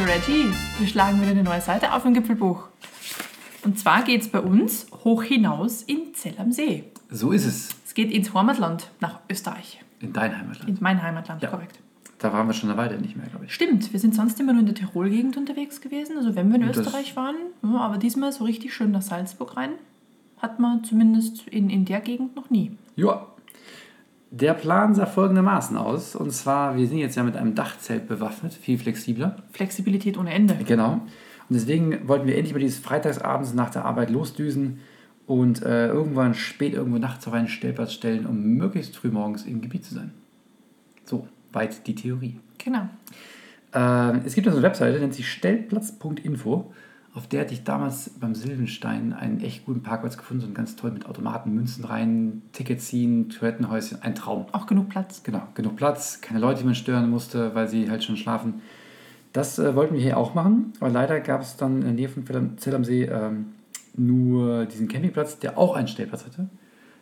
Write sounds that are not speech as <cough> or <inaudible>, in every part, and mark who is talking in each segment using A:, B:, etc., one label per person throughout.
A: Hallo Reggie, wir schlagen wieder eine neue Seite auf im Gipfelbuch. Und zwar geht es bei uns hoch hinaus in Zell am See.
B: So ist es.
A: Es geht ins Heimatland, nach Österreich.
B: In dein Heimatland.
A: In mein Heimatland,
B: Ja.
A: korrekt.
B: Da waren wir schon eine Weile nicht mehr, glaube ich.
A: Stimmt, wir sind sonst immer nur in der Tirol-Gegend unterwegs gewesen, also wenn wir in
B: Und
A: Österreich waren. Ja, aber diesmal so richtig schön nach Salzburg rein. Hat man zumindest in, in der Gegend noch nie.
B: Ja. Der Plan sah folgendermaßen aus. Und zwar, wir sind jetzt ja mit einem Dachzelt bewaffnet, viel flexibler.
A: Flexibilität ohne Ende.
B: Genau. Und deswegen wollten wir endlich mal dieses Freitagsabends nach der Arbeit losdüsen und äh, irgendwann spät irgendwo nachts auf einen Stellplatz stellen, um möglichst früh morgens im Gebiet zu sein. So, weit die Theorie.
A: Genau.
B: Ähm, es gibt also eine Webseite, nennt sich stellplatz.info. Auf der hatte ich damals beim Silvenstein einen echt guten Parkplatz gefunden, so einen ganz toll mit Automaten, Münzen rein, Ticket ziehen, Toilettenhäuschen, ein Traum.
A: Auch genug Platz.
B: Genau, genug Platz, keine Leute, die man stören musste, weil sie halt schon schlafen. Das äh, wollten wir hier auch machen, aber leider gab es dann in der Nähe von Zell- Zell am See ähm, nur diesen Campingplatz, der auch einen Stellplatz hatte.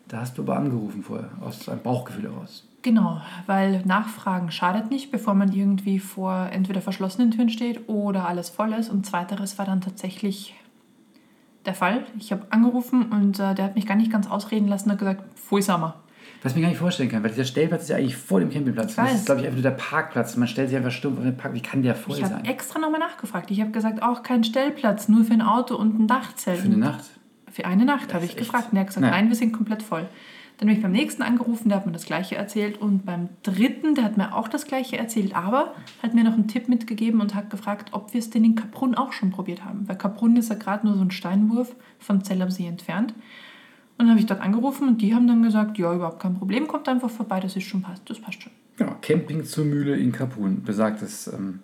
B: Da hast du aber angerufen vorher, aus einem Bauchgefühl heraus.
A: Genau, weil Nachfragen schadet nicht, bevor man irgendwie vor entweder verschlossenen Türen steht oder alles voll ist. Und zweiteres war dann tatsächlich der Fall. Ich habe angerufen und äh, der hat mich gar nicht ganz ausreden lassen und hat gesagt, voll Sommer.
B: Was ich mir gar nicht vorstellen kann, weil dieser Stellplatz ist ja eigentlich vor dem Campingplatz.
A: Ich
B: Das ist, glaube ich, einfach nur der Parkplatz. Man stellt sich einfach stumpf auf den Park. Wie kann der voll
A: Ich habe
B: sein?
A: extra nochmal nachgefragt. Ich habe gesagt, auch kein Stellplatz, nur für ein Auto und ein Dachzelt.
B: Für eine Nacht?
A: Für eine Nacht habe ich
B: echt-
A: gefragt. Und er hat gesagt,
B: Ja.
A: nein, wir sind komplett voll. Dann habe ich beim nächsten angerufen, der hat mir das Gleiche erzählt. Und beim dritten, der hat mir auch das Gleiche erzählt, aber hat mir noch einen Tipp mitgegeben und hat gefragt, ob wir es denn in Kaprun auch schon probiert haben. Weil Kaprun ist ja gerade nur so ein Steinwurf von Zell am See entfernt. Und dann habe ich dort angerufen und die haben dann gesagt, ja, überhaupt kein Problem, kommt einfach vorbei, das ist schon passt, das passt schon.
B: Genau, Camping zur Mühle in Kapun, besagtes ähm,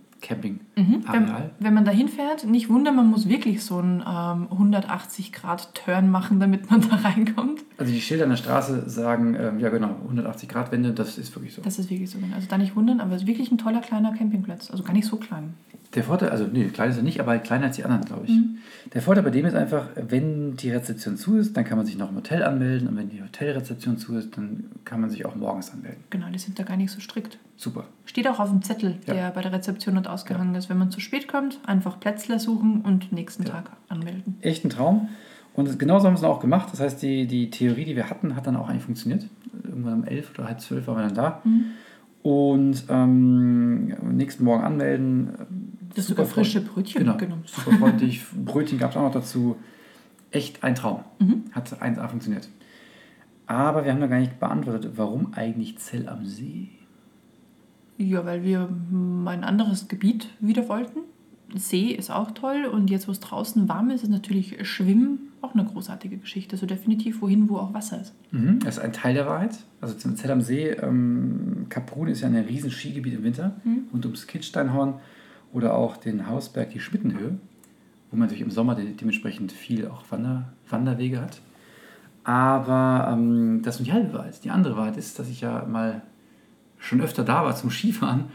A: Wenn,
B: Camping-Areal.
A: wenn man da hinfährt, nicht wundern, man muss wirklich so einen ähm, 180-Grad-Turn machen, damit man <laughs> da reinkommt.
B: Also die Schilder an der Straße sagen, ähm, ja genau, 180 Grad Wende, das ist wirklich so.
A: Das ist wirklich so. Also da nicht wundern, aber es ist wirklich ein toller kleiner Campingplatz. Also gar nicht so klein.
B: Der Vorteil, also nee, klein ist er nicht, aber halt kleiner als die anderen, glaube ich.
A: Mhm.
B: Der Vorteil bei dem ist einfach, wenn die Rezeption zu ist, dann kann man sich noch im Hotel anmelden und wenn die Hotelrezeption zu ist, dann kann man sich auch morgens anmelden.
A: Genau, die sind da gar nicht so strikt.
B: Super.
A: Steht auch auf dem Zettel,
B: Ja.
A: der bei der Rezeption dort ausgehangen ist. Wenn man zu spät kommt, einfach Plätzle suchen und nächsten Tag anmelden.
B: Echt ein Traum. Und das- genauso haben wir es auch gemacht. Das heißt, die, die Theorie, die wir hatten, hat dann auch eigentlich funktioniert. Irgendwann um 11 oder halb 12 waren wir dann da.
A: Mhm.
B: Und ähm, nächsten Morgen anmelden.
A: Das
B: Super
A: sogar frische Brötchen
B: Genau,
A: mitgenommen.
B: super freundlich. Brötchen gab es auch noch dazu. Echt ein Traum.
A: Mhm.
B: Hat 1A funktioniert. Aber wir haben noch gar nicht beantwortet, warum eigentlich Zell am See?
A: Ja, weil wir ein anderes Gebiet wieder wollten. See ist auch toll und jetzt, wo es draußen warm ist, ist natürlich Schwimmen auch eine großartige Geschichte. Also definitiv wohin, wo auch Wasser ist.
B: Mhm. Das ist ein Teil der Wahrheit. Also zum Zell am See, ähm, Kaprun ist ja ein riesen Skigebiet im Winter, rund ums Kitzsteinhorn oder auch den Hausberg, die Schmittenhöhe, wo man natürlich im Sommer de dementsprechend viel auch Wander Wanderwege hat. Aber ähm, das ist nur die halbe Wahrheit. Die andere Wahrheit ist, dass ich ja mal schon öfter da war zum Skifahren,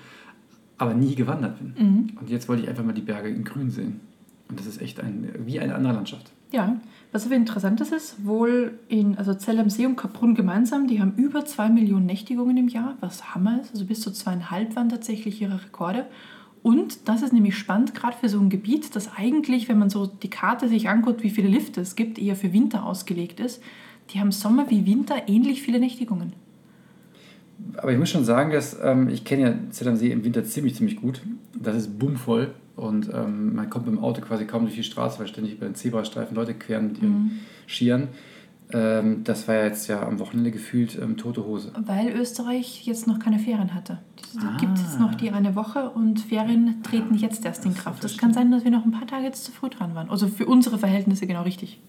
B: aber nie gewandert bin. Und jetzt wollte ich einfach mal die Berge in grün sehen. Und das ist echt ein, wie eine andere Landschaft.
A: Ja, was aber interessant ist, ist wohl in, also Zell am See und Kaprun gemeinsam, die haben über zwei Millionen Nächtigungen im Jahr, was Hammer ist. Also bis zu zweieinhalb waren tatsächlich ihre Rekorde. Und das ist nämlich spannend, gerade für so ein Gebiet, das eigentlich, wenn man so die Karte sich anguckt, wie viele Lifte es gibt, eher für Winter ausgelegt ist. Die haben Sommer wie Winter ähnlich viele Nächtigungen.
B: Aber ich muss schon sagen, dass ähm, ich kenne ja Zell am See im Winter ziemlich, ziemlich gut. Das ist bummvoll und ähm, man kommt mit dem Auto quasi kaum durch die Straße, weil ständig über den Zebrastreifen Leute queren mit ihren Skiern. Ähm, das war ja jetzt ja am Wochenende gefühlt ähm, tote Hose.
A: Weil Österreich jetzt noch keine Ferien hatte. Es
B: Ah.
A: gibt jetzt noch die eine Woche und Ferien treten jetzt erst in Kraft. Das kann sein, dass wir noch ein paar Tage jetzt zu früh dran waren. Also für unsere Verhältnisse genau richtig.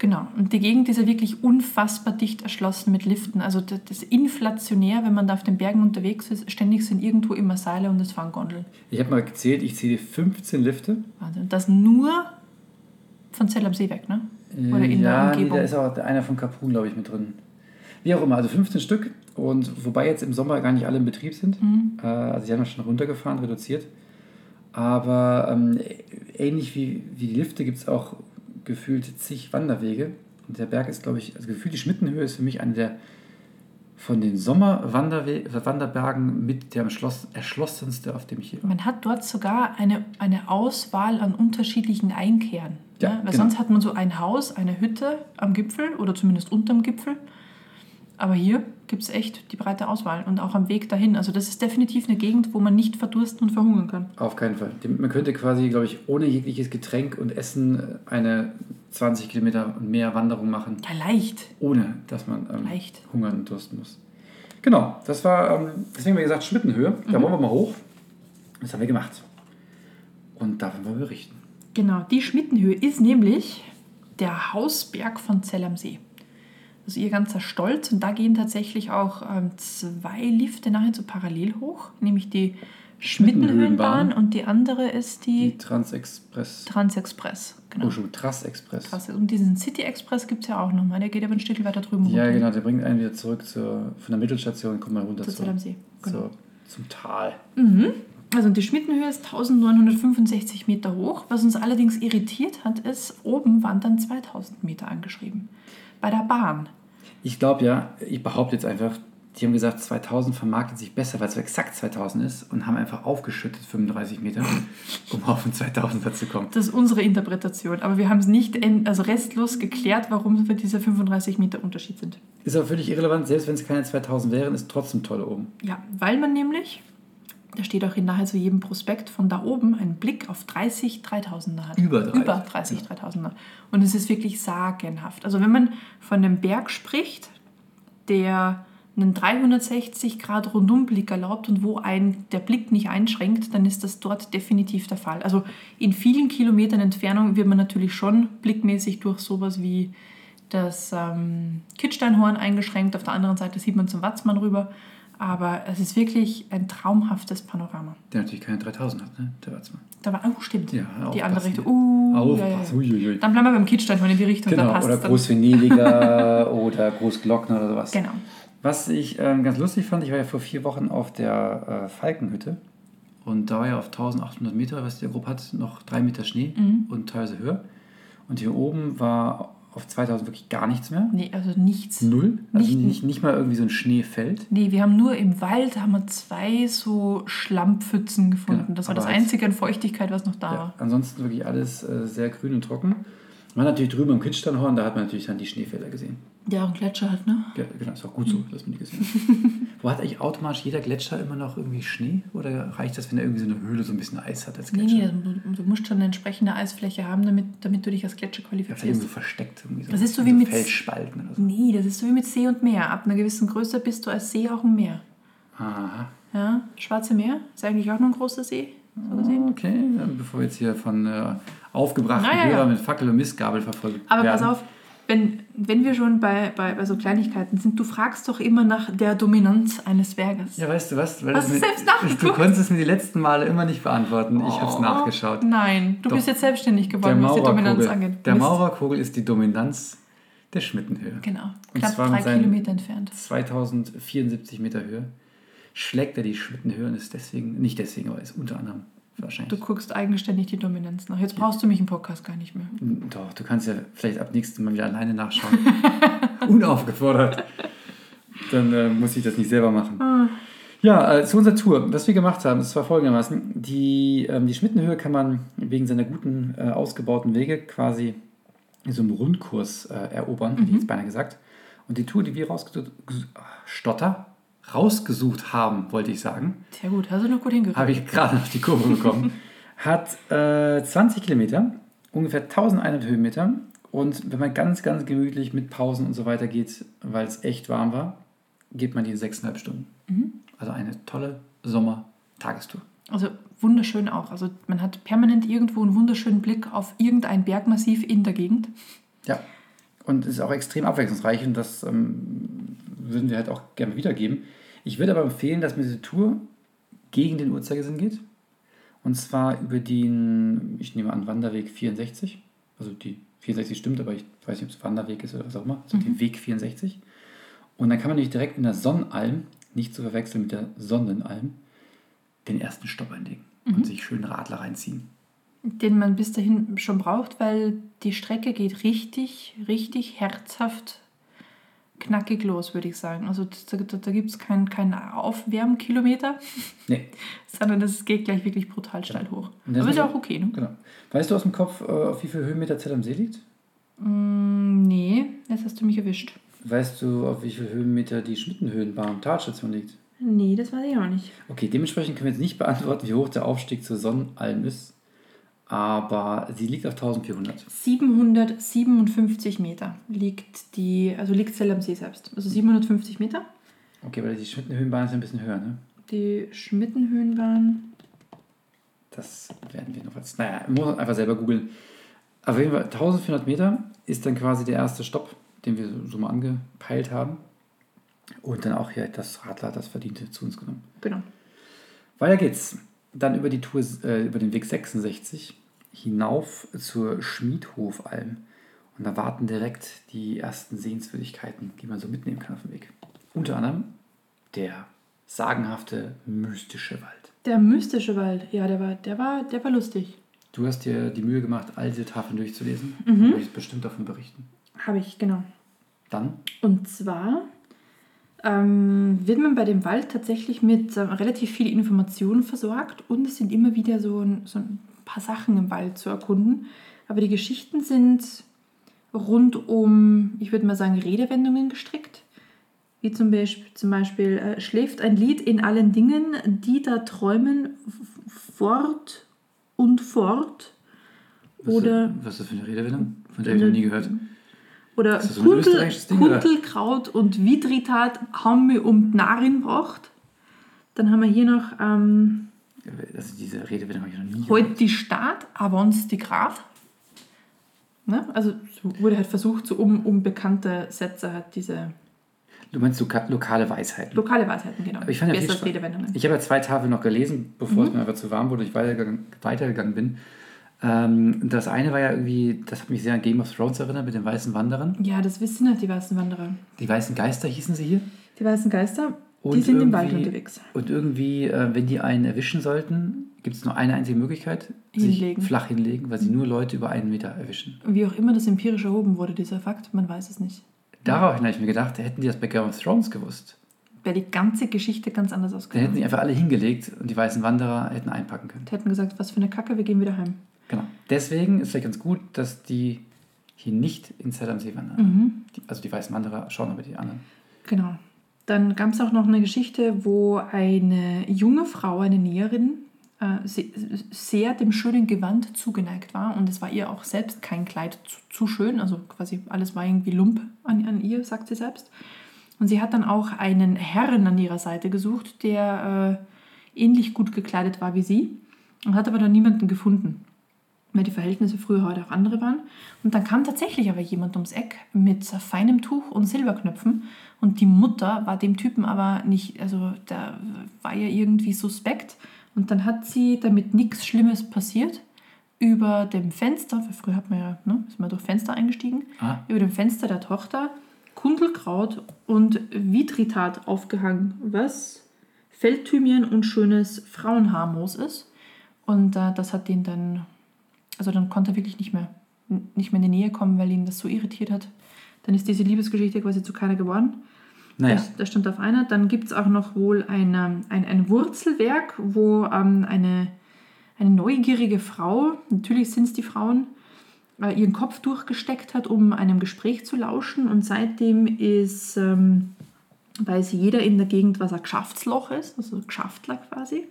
A: Genau. Und die Gegend ist ja wirklich unfassbar dicht erschlossen mit Liften. Also das ist inflationär, wenn man da auf den Bergen unterwegs ist. Ständig sind irgendwo immer Seile und es fahren Gondeln.
B: Ich habe mal gezählt, ich zähle 15 Lifte.
A: Wahnsinn. Und das nur von Zell am See weg, ne? Oder in
B: ja,
A: der
B: nee,
A: Umgebung.
B: da ist auch einer von Kapun, glaube ich, mit drin. Wie auch immer, also 15 Stück. Und wobei jetzt im Sommer gar nicht alle in Betrieb sind.
A: Mhm.
B: Äh, also sie haben ja schon runtergefahren, reduziert. Aber ähm, ähnlich wie, wie die Lifte gibt es auch gefühlt zig Wanderwege. Und der Berg ist, glaube ich, also gefühlt die Schmittenhöhe ist für mich eine der von den Sommerwanderbergen mit der erschloss, erschlossenste, auf dem ich hier war.
A: Man hat dort sogar eine, eine Auswahl an unterschiedlichen Einkehren.
B: Ja,
A: Ja, Weil
B: genau.
A: sonst hat man so ein Haus, eine Hütte am Gipfel oder zumindest unterm Gipfel. Aber hier gibt es echt die breite Auswahl und auch am Weg dahin. Also das ist definitiv eine Gegend, wo man nicht verdursten und verhungern kann.
B: Auf keinen Fall. Man könnte quasi, glaube ich, ohne jegliches Getränk und Essen eine 20 Kilometer und mehr Wanderung machen,
A: Ja, leicht.
B: ohne dass man ähm,
A: Leicht.
B: hungern und dursten muss. Genau, das war, ähm, deswegen haben wir gesagt, Schmittenhöhe. Da
A: Mhm.
B: wollen wir mal hoch. Das haben wir gemacht. Und davon wollen wir berichten.
A: Genau, die Schmittenhöhe ist nämlich der Hausberg von Zell am See. Also ihr ganzer Stolz und da gehen tatsächlich auch ähm, zwei Lifte nahezu parallel hoch, nämlich die Schmittenhöhenbahn und die andere ist die,
B: Die Transexpress.
A: Transexpress. Genau.
B: Oh, schon, Trass-Express.
A: Krass. Und diesen City Express gibt es ja auch nochmal, der geht aber ein Stück weiter drüben
B: Ja,
A: runter.
B: genau, der bringt einen wieder zurück zur, von der Mittelstation und kommt mal runter
A: Zu See. Genau.
B: zur- zum Tal.
A: Also die Schmittenhöhe ist 1965 Meter hoch. Was uns allerdings irritiert hat, ist, oben waren dann 2000 Meter angeschrieben. Bei der Bahn.
B: Ich glaube ja, ich behaupte jetzt einfach, die haben gesagt, 2000 vermarktet sich besser, weil es exakt 2000 ist und haben einfach aufgeschüttet 35 Meter, <laughs> um auf den 2000er zu kommen.
A: Das ist unsere Interpretation. Aber wir haben es nicht also restlos geklärt, warum wir diese 35 Meter Unterschied sind.
B: Ist aber völlig irrelevant, selbst wenn es keine 2000 wären, ist trotzdem toll oben.
A: Ja, weil man nämlich, da steht auch in nahezu jedem Prospekt, von da oben einen Blick auf 30 3000er hat.
B: Über 30.
A: Über 30 3000er. Und es ist wirklich sagenhaft. Also wenn man von einem Berg spricht, der einen 360 Grad Rundumblick erlaubt und wo ein der Blick nicht einschränkt, dann ist das dort definitiv der Fall. Also in vielen Kilometern Entfernung wird man natürlich schon blickmäßig durch sowas wie das ähm, Kitzsteinhorn eingeschränkt. Auf der anderen Seite sieht man zum Watzmann rüber. Aber es ist wirklich ein traumhaftes Panorama.
B: Der natürlich keine 3000 hat, ne? Der Watzmann.
A: Da war, oh, stimmt.
B: Ja,
A: die andere. Richtung. Uh, ja, ja,
B: Aufpassen.
A: ja.
B: Uiuiui.
A: Dann bleiben wir beim Kitzsteinhorn in die Richtung. da
B: Genau,
A: passt
B: oder. Großvenediger <laughs> oder Großglockner oder sowas.
A: Genau.
B: Was ich ähm, ganz lustig fand, ich war ja vor vier Wochen auf der äh, Falkenhütte und da war ja auf 1800 Meter, was der grob hat, noch drei Meter Schnee
A: Mhm.
B: und teilweise höher. Und hier oben war auf 2000 wirklich gar nichts mehr.
A: Nee, also nichts.
B: Null. Also
A: Nicht-
B: nicht, nicht mal irgendwie so ein Schneefeld.
A: Nee, wir haben nur im Wald haben wir zwei so Schlammpfützen gefunden.
B: Ja,
A: das war das einzige an Feuchtigkeit, was noch da
B: Ja,
A: war.
B: ansonsten wirklich alles äh, sehr grün und trocken. Man hat natürlich drüben am Kitzsteinhorn, da hat man natürlich dann die Schneefelder gesehen.
A: Auch einen Gletscher hat, ne?
B: Ja, genau, ist auch gut so,
A: Mhm.
B: dass man die gesehen hat. <laughs> Wo hat eigentlich automatisch jeder Gletscher immer noch irgendwie Schnee? Oder reicht das, wenn er irgendwie so eine Höhle so ein bisschen Eis hat als
A: Nee,
B: Gletscher?
A: nee, du, du musst schon eine entsprechende Eisfläche haben, damit, damit du dich als Gletscher
B: Ja,
A: qualifizierst.
B: irgendwie so versteckt. Irgendwie so,
A: Das ist so wie mit-
B: Felsspalten oder so.
A: Nee, das ist so wie mit See und Meer. Ab einer gewissen Größe bist du als See auch ein Meer.
B: Aha.
A: Ja, Schwarze Meer ist eigentlich auch nur ein großer See. So gesehen.
B: Okay, bevor wir jetzt hier von äh, aufgebrachten
A: Na ja, ja.
B: Hörern mit Fackel und Mistgabel verfolgt
A: Aber
B: werden.
A: pass auf, wenn, wenn wir schon bei, bei, bei so Kleinigkeiten sind, du fragst doch immer nach der Dominanz eines Berges.
B: Ja, weißt du was? Weil
A: Hast du
B: mir-
A: selbst nachgeguckt?
B: Du konntest es mir die letzten Male immer nicht beantworten. Ich habe es
A: Oh,
B: nachgeschaut.
A: Nein, du
B: Doch.
A: bist jetzt selbstständig geworden, was die Dominanz angeht.
B: der
A: Mist.
B: Maurerkogel ist die Dominanz der Schmittenhöhe.
A: Genau, knapp drei Kilometer entfernt.
B: 2074 Meter Höhe schlägt er die Schmittenhöhe und ist deswegen, nicht deswegen, aber ist unter anderem
A: Du
B: wahrscheinlich.
A: guckst eigenständig die Dominanz nach. Jetzt brauchst du mich im Podcast gar nicht mehr.
B: Doch, du kannst ja vielleicht ab nächstem Mal wieder alleine nachschauen. <laughs> Unaufgefordert. Dann äh, muss ich das nicht selber machen.
A: Ah.
B: Ja, äh, zu unserer Tour. Was wir gemacht haben, das war folgendermaßen. Die, ähm, die Schmittenhöhe kann man wegen seiner guten, äh, ausgebauten Wege quasi in so einem Rundkurs äh, erobern, hätte ich jetzt beinahe gesagt. Und die Tour, die wir rausgesucht, Stotter, rausgesucht haben, wollte ich sagen,
A: Sehr gut, hast du noch gut hingekriegt.
B: habe ich gerade noch die Kurve bekommen, <laughs> hat äh, 20 Kilometer, ungefähr 1100 Höhenmeter. Und wenn man ganz, ganz gemütlich mit Pausen und so weiter geht, weil es echt warm war, geht man die in 6,5 Stunden. Also eine tolle Sommer-Tagestour.
A: Also wunderschön auch. Also man hat permanent irgendwo einen wunderschönen Blick auf irgendein Bergmassiv in der Gegend.
B: Ja, und es ist auch extrem abwechslungsreich und das ähm, würden wir halt auch gerne wiedergeben. Ich würde aber empfehlen, dass man diese Tour gegen den Uhrzeigersinn geht. Und zwar über den, ich nehme an, Wanderweg 64. Also die 64 stimmt, aber ich weiß nicht, ob es Wanderweg ist oder was auch immer. Also den Weg 64. Und dann kann man nämlich direkt in der Sonnenalm, nicht zu verwechseln mit der Sonnenalm, den ersten Stopp einlegen und sich schön Radler reinziehen.
A: den man bis dahin schon braucht, weil die Strecke geht richtig, richtig herzhaft knackig los, würde ich sagen. Also da, da, da gibt es keinen kein Aufwärmkilometer, <laughs>
B: Nee,
A: sondern das geht gleich wirklich brutal steil hoch.
B: Und das
A: Aber ist ja auch okay, ne?
B: genau. Weißt du aus dem Kopf, äh, auf wie viel Höhenmeter Zell am See liegt?
A: Mm, nee, jetzt hast du mich erwischt.
B: Weißt du, auf wie viel Höhenmeter die Schmittenhöhenbahn Talstation liegt?
A: Nee, das weiß ich auch nicht.
B: Okay, dementsprechend können wir jetzt nicht beantworten, wie hoch der Aufstieg zur Sonnenalm ist. Aber sie liegt auf 1400.
A: 757 Meter liegt die, also liegt Zell am See selbst. Also 750 Meter.
B: Okay, weil die Schmittenhöhenbahn ist ja ein bisschen höher, ne?
A: Die Schmittenhöhenbahn.
B: Das werden wir noch als. Naja, muss man einfach selber googeln. Auf jeden Fall 1400 Meter ist dann quasi der erste Stopp, den wir so mal angepeilt haben. Und dann auch hier das Radler, das Verdiente, zu uns genommen.
A: Genau.
B: Weiter geht's. Dann über die Tour, äh, über den Weg 66 hinauf zur Schmiedhofalm. Und da warten direkt die ersten Sehenswürdigkeiten, die man so mitnehmen kann auf dem Weg. Unter anderem der sagenhafte mystische Wald.
A: Der mystische Wald, ja, der war, der war, der war lustig.
B: Du hast dir die Mühe gemacht, all diese Tafeln durchzulesen.
A: Mhm.
B: Du möchtest bestimmt davon berichten.
A: Habe ich, genau.
B: Dann,
A: Und zwar ähm, wird man bei dem Wald tatsächlich mit äh, relativ viel Informationen versorgt und es sind immer wieder so ein, so ein paar Sachen im Wald zu erkunden. Aber die Geschichten sind rund um, ich würde mal sagen, Redewendungen gestrickt. Wie zum Beispiel, zum Beispiel äh, schläft ein Lied in allen Dingen, die da träumen fort und fort.
B: was,
A: Oder
B: was ist das für eine Redewendung? Von der habe ich noch nie gehört.
A: Oder
B: so
A: Kuntel,
B: oder?
A: Kuntelkraut und Widritat haben wir um Narin gebracht. Dann haben wir hier noch ähm,
B: Also diese Redewendung habe ich noch nie gehört.
A: heute die Stadt, avons die Graf. Ne? Also so wurde halt versucht, so um, um bekannte Sätze hat diese
B: Du meinst loka lokale Weisheiten.
A: lokale Weisheiten, genau.
B: Aber ich fand ja.
A: Redewendungen.
B: Ich habe ja zwei Tafeln noch gelesen, bevor es mir einfach zu warm wurde und ich weitergegangen, weitergegangen bin. Ähm, das eine war ja irgendwie, das hat mich sehr an Game of Thrones erinnert mit den weißen Wanderern.
A: Ja, das wissen halt die weißen Wanderer.
B: Die weißen Geister hießen sie hier.
A: Die weißen Geister, die
B: Und
A: sind im Wald
B: irgendwie-
A: unterwegs.
B: Und irgendwie, äh, wenn die einen erwischen sollten, gibt es nur eine einzige Möglichkeit,
A: Hinlegen.
B: sich flach hinlegen, weil sie nur Leute über einen Meter erwischen.
A: Wie auch immer das empirisch erhoben wurde, dieser Fakt, man weiß es nicht.
B: Daraufhin habe ich mir gedacht, hätten die das bei Game of Thrones gewusst,
A: Wäre die ganze Geschichte ganz anders
B: dann hätten
A: ausgegangen.
B: sie einfach alle hingelegt und die weißen Wanderer hätten einpacken können.
A: Die hätten gesagt, was für eine Kacke, wir gehen wieder heim.
B: Genau. Deswegen ist vielleicht ganz gut, dass die hier nicht in Zell am See wandern.
A: Mhm.
B: Die, also die weißen Wanderer schauen aber die anderen.
A: Genau. Dann gab es auch noch eine Geschichte, wo eine junge Frau, eine Näherin, äh, se- sehr dem schönen Gewand zugeneigt war. Und es war ihr auch selbst kein Kleid zu, zu schön. Also quasi alles war irgendwie Lump an, an ihr, sagt sie selbst. Und sie hat dann auch einen Herrn an ihrer Seite gesucht, der äh, ähnlich gut gekleidet war wie sie. Und hat aber dann niemanden gefunden weil die Verhältnisse früher heute auch andere waren. Und dann kam tatsächlich aber jemand ums Eck mit feinem Tuch und Silberknöpfen. Und die Mutter war dem Typen aber nicht, also da war ja irgendwie suspekt. Und dann hat sie, damit nichts Schlimmes passiert, über dem Fenster, weil früher hat man ja, ne, ist man durch Fenster eingestiegen,
B: Ah.
A: über dem Fenster der Tochter Kundelkraut und Vitritat aufgehangen, was Feldthymian und schönes Frauenhaarmoos ist. Und äh, das hat ihn dann, also dann konnte er wirklich nicht mehr, nicht mehr in die Nähe kommen, weil ihn das so irritiert hat. Dann ist diese Liebesgeschichte quasi zu keiner geworden.
B: Naja,
A: Das, das stand auf einer. Dann gibt es auch noch wohl eine, ein, ein Wurzelwerk, wo ähm, eine, eine neugierige Frau, natürlich sind es die Frauen, äh, ihren Kopf durchgesteckt hat, um einem Gespräch zu lauschen. Und seitdem ist, ähm, weiß jeder in der Gegend, was ein Geschäftsloch ist, also ein Geschäftler quasi.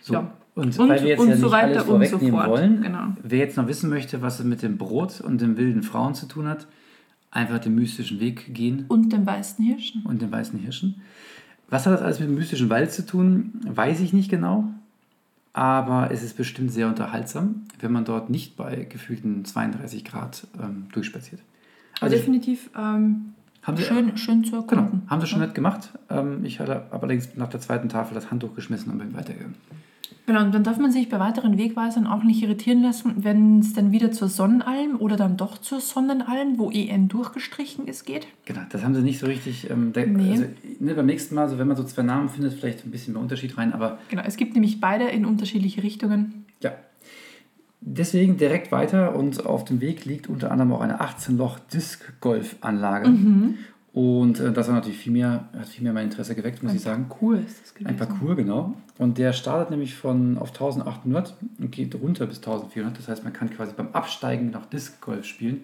B: so.
A: ja.
B: Und,
A: Und-
B: weil wir jetzt
A: und
B: ja
A: so
B: nicht
A: weiter
B: alles
A: und so
B: vorwegnehmen
A: fort.
B: wollen,
A: Genau.
B: wer jetzt noch wissen möchte, was es mit dem Brot und den wilden Frauen zu tun hat, einfach den mystischen Weg gehen
A: Und den weißen Hirschen.
B: und den weißen Hirschen. Was hat das alles mit dem mystischen Wald zu tun, weiß ich nicht genau. Aber es ist bestimmt sehr unterhaltsam, wenn man dort nicht bei gefühlten 32 Grad ähm, durchspaziert. Also,
A: definitiv ähm, schön, schön zu
B: genau,
A: erkunden.
B: haben sie schon nett gemacht. Ähm, ich hatte allerdings nach der zweiten Tafel das Handtuch geschmissen und bin weitergegangen.
A: Genau, und dann darf man sich bei weiteren Wegweisern auch nicht irritieren lassen, wenn es dann wieder zur Sonnenalm oder dann doch zur Sonnenalm, wo EN durchgestrichen ist, geht.
B: Genau, das haben sie nicht so richtig. Ähm,
A: Nee.
B: also, ne, beim nächsten Mal, so wenn man so zwei Namen findet, vielleicht ein bisschen mehr Unterschied rein, aber
A: Genau, es gibt nämlich beide in unterschiedliche Richtungen.
B: ja. Deswegen direkt weiter und auf dem Weg liegt unter anderem auch eine 18-Loch-Disc-Golf-Anlage. Und äh, das hat natürlich viel mehr, hat viel mehr mein Interesse geweckt, muss
A: Ein
B: ich sagen.
A: Parcours ist das gewesen.
B: Ein Parcours, genau. Und der startet nämlich von auf 1800 und geht runter bis 1400. Das heißt, man kann quasi beim Absteigen noch Disc Golf spielen.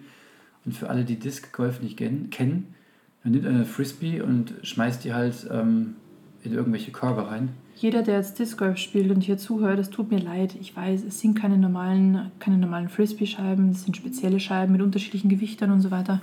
B: Und für alle, die Disc Golf nicht kennen, kennen man nimmt eine Frisbee und schmeißt die halt ähm, in irgendwelche Körbe rein.
A: Jeder, der jetzt Disc Golf spielt und hier zuhört, es tut mir leid. Ich weiß, es sind keine normalen, keine normalen Frisbee-Scheiben, es sind spezielle Scheiben mit unterschiedlichen Gewichtern und so weiter.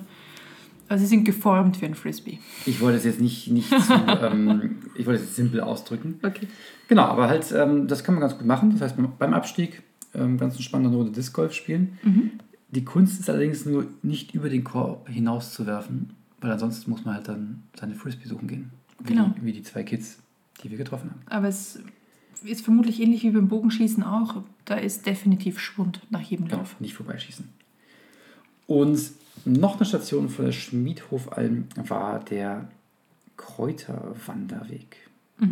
A: Also sie sind geformt wie ein Frisbee.
B: Ich wollte es jetzt nicht, nicht zu, <laughs> ähm, ich wollte es jetzt simpel ausdrücken.
A: Okay.
B: Genau, aber halt, ähm, das kann man ganz gut machen. Das heißt, beim Abstieg ähm, ganz entspannt eine Runde Disc Golf spielen. Die Kunst ist allerdings nur nicht über den Korb hinaus zu werfen, weil ansonsten muss man halt dann seine Frisbee suchen gehen. Wie,
A: Genau.
B: die, wie die zwei Kids, die wir getroffen haben.
A: Aber es ist vermutlich ähnlich wie beim Bogenschießen auch. Da ist definitiv Schwund nach jedem
B: Ja,
A: Lauf.
B: nicht vorbeischießen. Und noch eine Station vor der Schmiedhofalm war der Kräuterwanderweg.
A: Da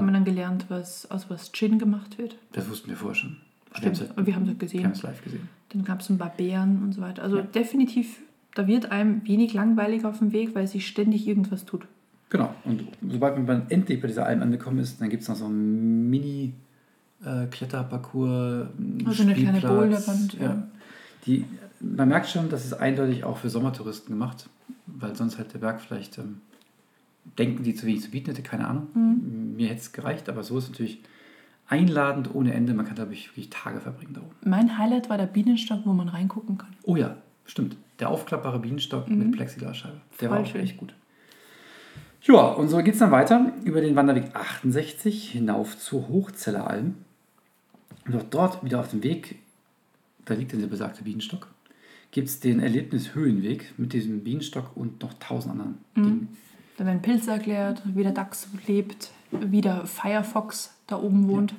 A: haben wir dann gelernt, was, aus was Gin gemacht wird.
B: Das wussten wir vorher schon.
A: Stimmt,
B: Wir haben
A: und wir haben es
B: wir
A: gesehen.
B: haben es live gesehen.
A: Dann gab es ein paar Beeren und so weiter. Also
B: Ja.
A: definitiv, da wird einem wenig langweilig auf dem Weg, weil sich ständig irgendwas tut.
B: Genau. Und sobald man dann endlich bei dieser Alm angekommen ist, dann gibt es noch so einen Mini-Kletterparcours.
A: Also eine kleine Boulderwand, ja.
B: Ja. Die, man merkt schon, das ist eindeutig auch für Sommertouristen gemacht, weil sonst halt der Berg vielleicht ähm, denken, die zu wenig zu bieten hätte, keine Ahnung.
A: Mhm.
B: Mir hätte es gereicht, aber so ist es natürlich einladend ohne Ende. Man kann, glaube ich, wirklich Tage verbringen da oben.
A: Mein Highlight war der Bienenstock, wo man reingucken kann.
B: Oh ja, stimmt. Der aufklappbare Bienenstock mit Plexiglasscheibe. Der war
A: Mhm. Voll
B: auch
A: schön.
B: echt gut. Ja, und so geht es dann weiter über den Wanderweg 68 hinauf zur Hochzeller Alm. Und auch dort wieder auf dem Weg, da liegt dann der besagte Bienenstock, gibt es den Erlebnishöhenweg mit diesem Bienenstock und noch tausend anderen
A: Mhm.
B: Dingen.
A: Da werden Pilze erklärt, wie der Dachs lebt, wie der Firefox da oben wohnt,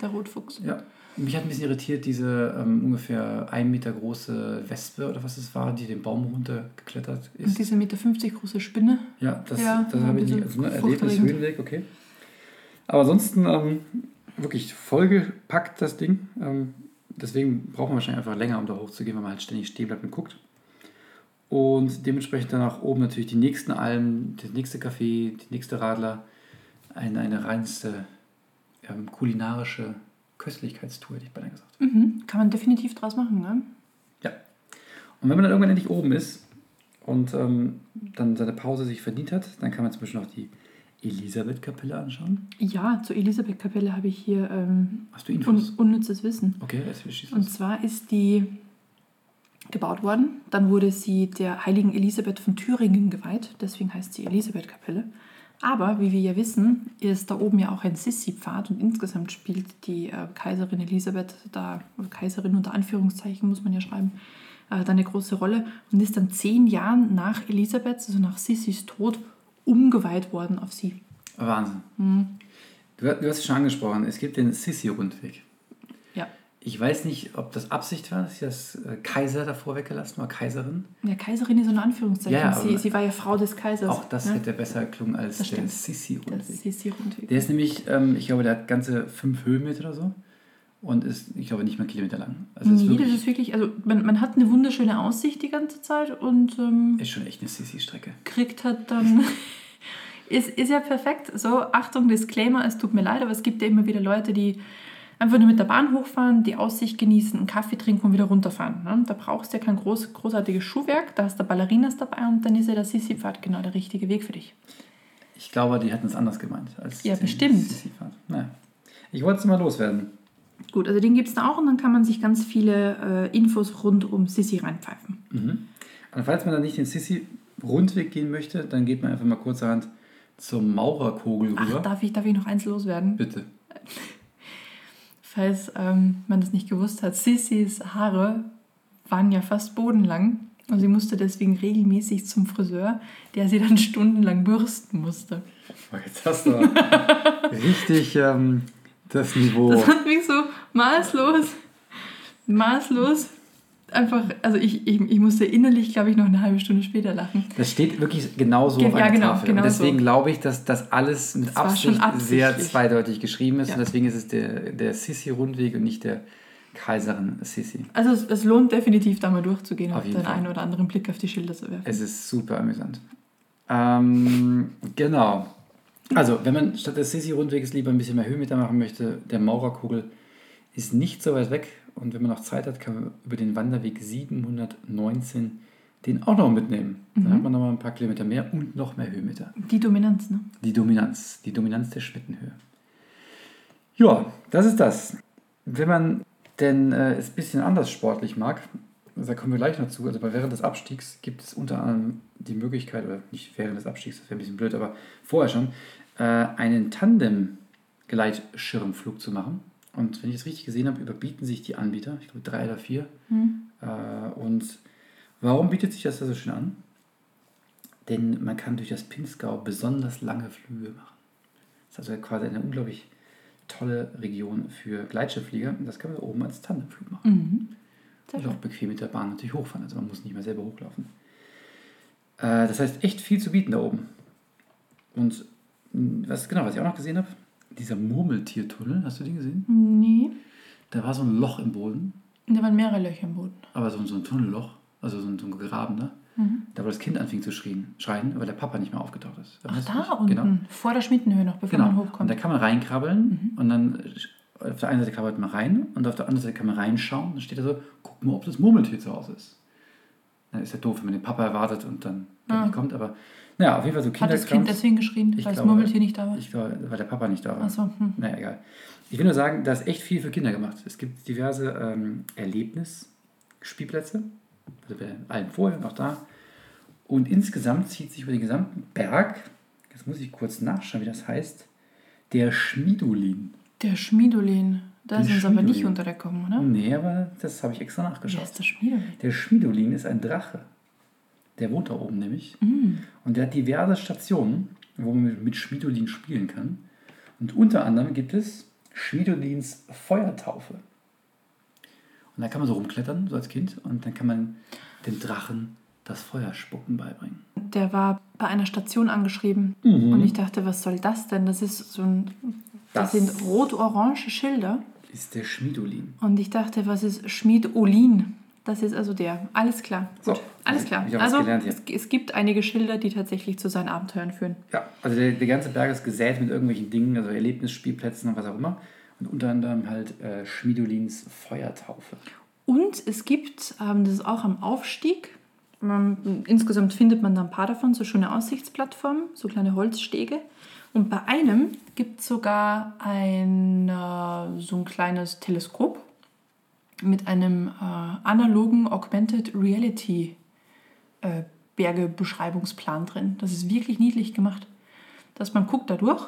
A: der Rotfuchs.
B: Ja. Mich hat ein bisschen irritiert, diese ähm, ungefähr ein Meter große Wespe oder was es war, die den Baum runtergeklettert ist.
A: Und diese Meter 50 große Spinne.
B: Ja, das,
A: Ja,
B: das habe ich nicht. Also, ne,
A: furchterregend.
B: Erlebnishöhenweg, okay. Aber ansonsten ähm, wirklich vollgepackt das Ding. Ähm, deswegen braucht man wahrscheinlich einfach länger, um da hochzugehen, weil man halt ständig stehen bleibt und guckt. Und dementsprechend dann auch oben natürlich die nächsten Almen, das nächste Café, die nächste Radler. Eine, eine reinste ähm, kulinarische Köstlichkeitstour, hätte ich beinahe gesagt.
A: Mhm. Kann man definitiv draus machen, ne?
B: Ja. Und wenn man dann irgendwann endlich oben ist und ähm, dann seine Pause sich verdient hat, dann kann man zum Beispiel noch die Elisabeth-Kapelle anschauen.
A: Ja, zur Elisabeth-Kapelle habe ich hier ähm,
B: Hast du Infos?
A: un unnützes Wissen.
B: Okay, jetzt schießt
A: Und zwar ist die gebaut worden. Dann wurde sie der heiligen Elisabeth von Thüringen geweiht. Deswegen heißt sie Elisabeth-Kapelle. Aber wie wir ja wissen, ist da oben ja auch ein Sissi-Pfad und insgesamt spielt die äh, Kaiserin Elisabeth da, Kaiserin unter Anführungszeichen muss man ja schreiben, äh, da eine große Rolle und ist dann zehn Jahren nach Elisabeths, also nach Sissis Tod, umgeweiht worden auf sie.
B: Wahnsinn.
A: Mhm.
B: Du, du hast es schon angesprochen, es gibt den Sissi-Rundweg.
A: Ja.
B: Ich weiß nicht, ob das Absicht war, dass sie das äh, Kaiser davor weggelassen war, Kaiserin.
A: Ja, Kaiserin ist unter Anführungszeichen.
B: Ja,
A: sie, sie war ja Frau des Kaisers.
B: Auch das
A: ne?
B: hätte besser geklungen als
A: Das
B: der Sissi-Rundweg.
A: ist die Rundweg.
B: Der ist nämlich, ähm, ich glaube, der hat ganze fünf Höhenmeter oder so und ist, ich glaube, nicht mal einen Kilometer lang. Also ist,
A: Nee, das
B: wirklich,
A: ist wirklich, also man, man hat eine wunderschöne Aussicht die ganze Zeit und ähm,
B: ist schon echt eine Sissi-Strecke.
A: kriegt halt dann. <laughs> ist, ist ja perfekt. So, Achtung, Disclaimer, es tut mir leid, aber es gibt ja immer wieder Leute, die einfach nur mit der Bahn hochfahren, die Aussicht genießen, einen Kaffee trinken und wieder runterfahren. Ne? Da brauchst du ja kein groß, großartiges Schuhwerk, da hast du Ballerinas dabei und dann ist ja der Sissi-Pfad genau der richtige Weg für dich.
B: Ich glaube, die hatten es anders gemeint als
A: Ja, bestimmt.
B: Naja. Ich wollte es mal loswerden.
A: Gut, also den gibt es da auch und dann kann man sich ganz viele äh, Infos rund um Sissi reinpfeifen.
B: Mhm. Und falls man dann nicht den Sissi-Rundweg gehen möchte, dann geht man einfach mal kurzerhand zum Maurerkogel
A: Ach,
B: rüber.
A: darf ich, darf ich noch eins loswerden?
B: Bitte. <laughs>
A: Falls ähm, man das nicht gewusst hat, Sissis Haare waren ja fast bodenlang und sie musste deswegen regelmäßig zum Friseur, der sie dann <laughs> stundenlang bürsten musste.
B: Oh, jetzt hast du <laughs> richtig ähm, das Niveau.
A: Das hat mich so maßlos, maßlos einfach, also ich, ich, ich musste innerlich, glaube ich, noch eine halbe Stunde später lachen.
B: Das steht wirklich genauso
A: Ge-
B: auf
A: ja,
B: einer
A: genau,
B: Tafel.
A: genau
B: und deswegen
A: so.
B: glaube ich, dass das alles mit
A: Das
B: Absicht sehr zweideutig geschrieben ist.
A: Ja.
B: Und deswegen ist es der, der Sissi-Rundweg und nicht der Kaiserin Sissi.
A: Also es, es lohnt definitiv, da mal durchzugehen
B: Auf
A: und den
B: Fall.
A: einen oder anderen Blick auf die Schilder zu werfen.
B: Es ist super amüsant. Ähm, genau. Also, wenn man statt des Sissi-Rundwegs lieber ein bisschen mehr Höhenmeter machen möchte, der Maurerkugel ist nicht so weit weg. Und wenn man noch Zeit hat, kann man über den Wanderweg 719 den auch noch mitnehmen. Dann hat man noch mal ein paar Kilometer mehr und noch mehr Höhenmeter.
A: Die Dominanz, ne?
B: Die Dominanz, die Dominanz der Schmittenhöhe. Ja, das ist das. Wenn man denn äh, es ein bisschen anders sportlich mag, da kommen wir gleich noch zu, also während des Abstiegs gibt es unter anderem die Möglichkeit, oder nicht während des Abstiegs, das wäre ein bisschen blöd, aber vorher schon, äh, einen Tandem-Gleitschirmflug zu machen. Und wenn ich es richtig gesehen habe, überbieten sich die Anbieter, ich glaube drei oder vier. Äh, und warum bietet sich das da so schön an? Denn man kann durch das Pinzgau besonders lange Flüge machen. Das ist also quasi eine unglaublich tolle Region für Gleitschirmflieger. Und das kann man oben als Tandemflug machen.
A: Mhm.
B: Und auch bequem mit der Bahn natürlich hochfahren. Also man muss nicht mehr selber hochlaufen. Äh, das heißt, echt viel zu bieten da oben. Und mh, was genau, was ich auch noch gesehen habe, dieser Murmeltiertunnel, hast du den gesehen?
A: Nee.
B: Da war so ein Loch im Boden,
A: Da waren mehrere Löcher im Boden.
B: aber so, so ein Tunnelloch, also so ein, so ein Graben, ne? Da wo das Kind anfing zu schreien, schreien, weil der Papa nicht mehr aufgetaucht ist.
A: Ach, da
B: nicht?
A: unten.
B: Genau.
A: Vor der Schmittenhöhe noch, bevor
B: Genau.
A: man
B: Und
A: hochkommt.
B: da kann man reinkrabbeln und dann auf der einen Seite krabbelt man rein und auf der anderen Seite kann man reinschauen. Dann steht da so, guck mal, ob das Murmeltier zu Hause ist. Dann ist ja doof, wenn man den Papa erwartet und dann
A: Ah.
B: nicht kommt. Aber naja, auf jeden Fall so
A: Hat das Kind
B: Kinderkrams.
A: deswegen geschrien,
B: Ich
A: weil das Murmeltier nicht da war?
B: Ich glaube, weil der Papa nicht da war.
A: Ach so, hm.
B: Naja, egal. Ich will nur sagen, da ist echt viel für Kinder gemacht. Es gibt diverse ähm, Erlebnisspielplätze. Also bei allen vorher auch da. Und insgesamt zieht sich über den gesamten Berg, jetzt muss ich kurz nachschauen, wie das heißt, der Schmiedulin.
A: Der Schmiedolin. Da ist uns aber nicht untergekommen, oder?
B: Nee, aber das habe ich extra
A: Wer
B: nachgeschaut.
A: ist der Schmiedolin?
B: Der Schmiedulin ist ein Drache. Der wohnt da oben nämlich.
A: Mm.
B: Und der hat diverse Stationen, wo man mit- Schmiedolin spielen kann. Und unter anderem gibt es Schmiedolins Feuertaufe. Und da kann man so rumklettern, so als Kind, und dann kann man dem Drachen das Feuerspucken beibringen.
A: Der war bei einer Station angeschrieben.
B: Mhm.
A: Und ich dachte, was soll das denn? Das ist so ein. Das,
B: Das-
A: sind rot-orange Schilder.
B: Ist der Schmiedolin.
A: Und ich dachte, was ist Schmiedolin? Das ist also der. Alles klar.
B: So,
A: Gut. Alles klar. Also es, es gibt einige Schilder, die tatsächlich zu seinen Abenteuern führen.
B: Ja, also der, der ganze Berg ist gesät mit irgendwelchen Dingen, also Erlebnisspielplätzen und was auch immer. Und unter anderem halt äh, Schmiedolins Feuertaufe.
A: Und es gibt, ähm, das ist auch am Aufstieg, ähm, insgesamt findet man da ein paar davon, so schöne Aussichtsplattformen, so kleine Holzstege. Und bei einem gibt es sogar ein, äh, so ein kleines Teleskop mit einem äh, analogen Augmented Reality äh, Bergebeschreibungsplan drin. Das ist wirklich niedlich gemacht. Dass man guckt da durch